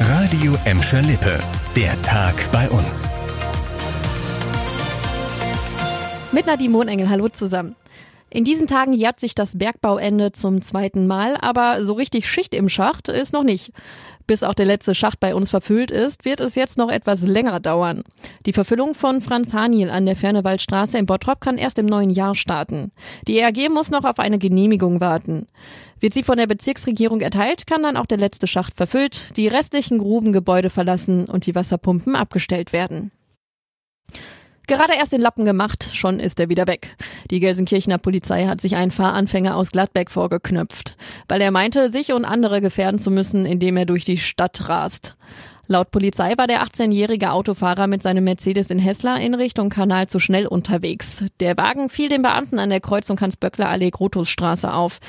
Radio Emscher Lippe. Der Tag bei uns. Mit Nadine Mondengel, hallo zusammen. In diesen Tagen jährt sich das Bergbauende zum zweiten Mal, aber so richtig Schicht im Schacht ist noch nicht. Bis auch der letzte Schacht bei uns verfüllt ist, wird es jetzt noch etwas länger dauern. Die Verfüllung von Franz Haniel an der Fernewaldstraße in Bottrop kann erst im neuen Jahr starten. Die ERG muss noch auf eine Genehmigung warten. Wird sie von der Bezirksregierung erteilt, kann dann auch der letzte Schacht verfüllt, die restlichen Grubengebäude verlassen und die Wasserpumpen abgestellt werden. Gerade erst den Lappen gemacht, schon ist er wieder weg. Die Gelsenkirchener Polizei hat sich einen Fahranfänger aus Gladbeck vorgeknöpft, weil er meinte, sich und andere gefährden zu müssen, indem er durch die Stadt rast. Laut Polizei war der 18-jährige Autofahrer mit seinem Mercedes in Hessler in Richtung Kanal zu schnell unterwegs. Der Wagen fiel den Beamten an der Kreuzung Hans-Böckler-Allee Grotusstraße auf.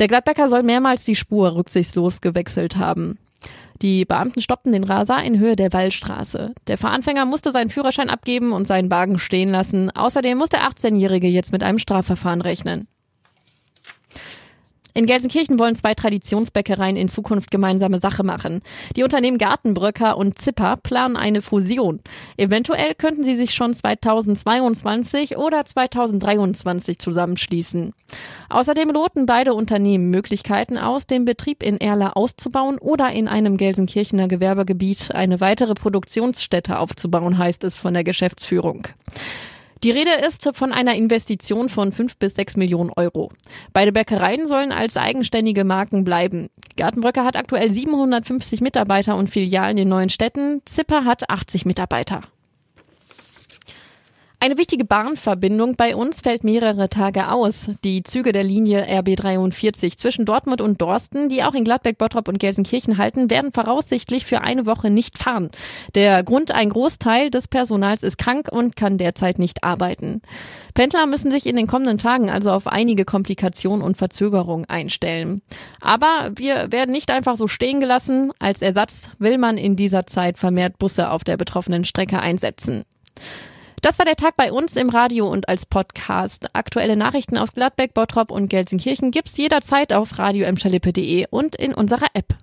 Der Gladbecker soll mehrmals die Spur rücksichtslos gewechselt haben. Die Beamten stoppten den Raser in Höhe der Wallstraße. Der Fahranfänger musste seinen Führerschein abgeben und seinen Wagen stehen lassen. Außerdem muss der 18-Jährige jetzt mit einem Strafverfahren rechnen. In Gelsenkirchen wollen zwei Traditionsbäckereien in Zukunft gemeinsame Sache machen. Die Unternehmen Gartenbröcker und Zipper planen eine Fusion. Eventuell könnten sie sich schon 2022 oder 2023 zusammenschließen. Außerdem loten beide Unternehmen Möglichkeiten aus, den Betrieb in Erla auszubauen oder in einem Gelsenkirchener Gewerbegebiet eine weitere Produktionsstätte aufzubauen, heißt es von der Geschäftsführung. Die Rede ist von einer Investition von fünf bis sechs Millionen Euro. Beide Bäckereien sollen als eigenständige Marken bleiben. Gartenbröcker hat aktuell 750 Mitarbeiter und Filialen in neuen Städten. Zipper hat 80 Mitarbeiter. Eine wichtige Bahnverbindung bei uns fällt mehrere Tage aus. Die Züge der Linie RB43 zwischen Dortmund und Dorsten, die auch in Gladbeck, Bottrop und Gelsenkirchen halten, werden voraussichtlich für eine Woche nicht fahren. Der Grund, ein Großteil des Personals ist krank und kann derzeit nicht arbeiten. Pendler müssen sich in den kommenden Tagen also auf einige Komplikationen und Verzögerungen einstellen. Aber wir werden nicht einfach so stehen gelassen. Als Ersatz will man in dieser Zeit vermehrt Busse auf der betroffenen Strecke einsetzen. Das war der Tag bei uns im Radio und als Podcast. Aktuelle Nachrichten aus Gladbeck, Bottrop und Gelsenkirchen gibt's jederzeit auf radio und in unserer App.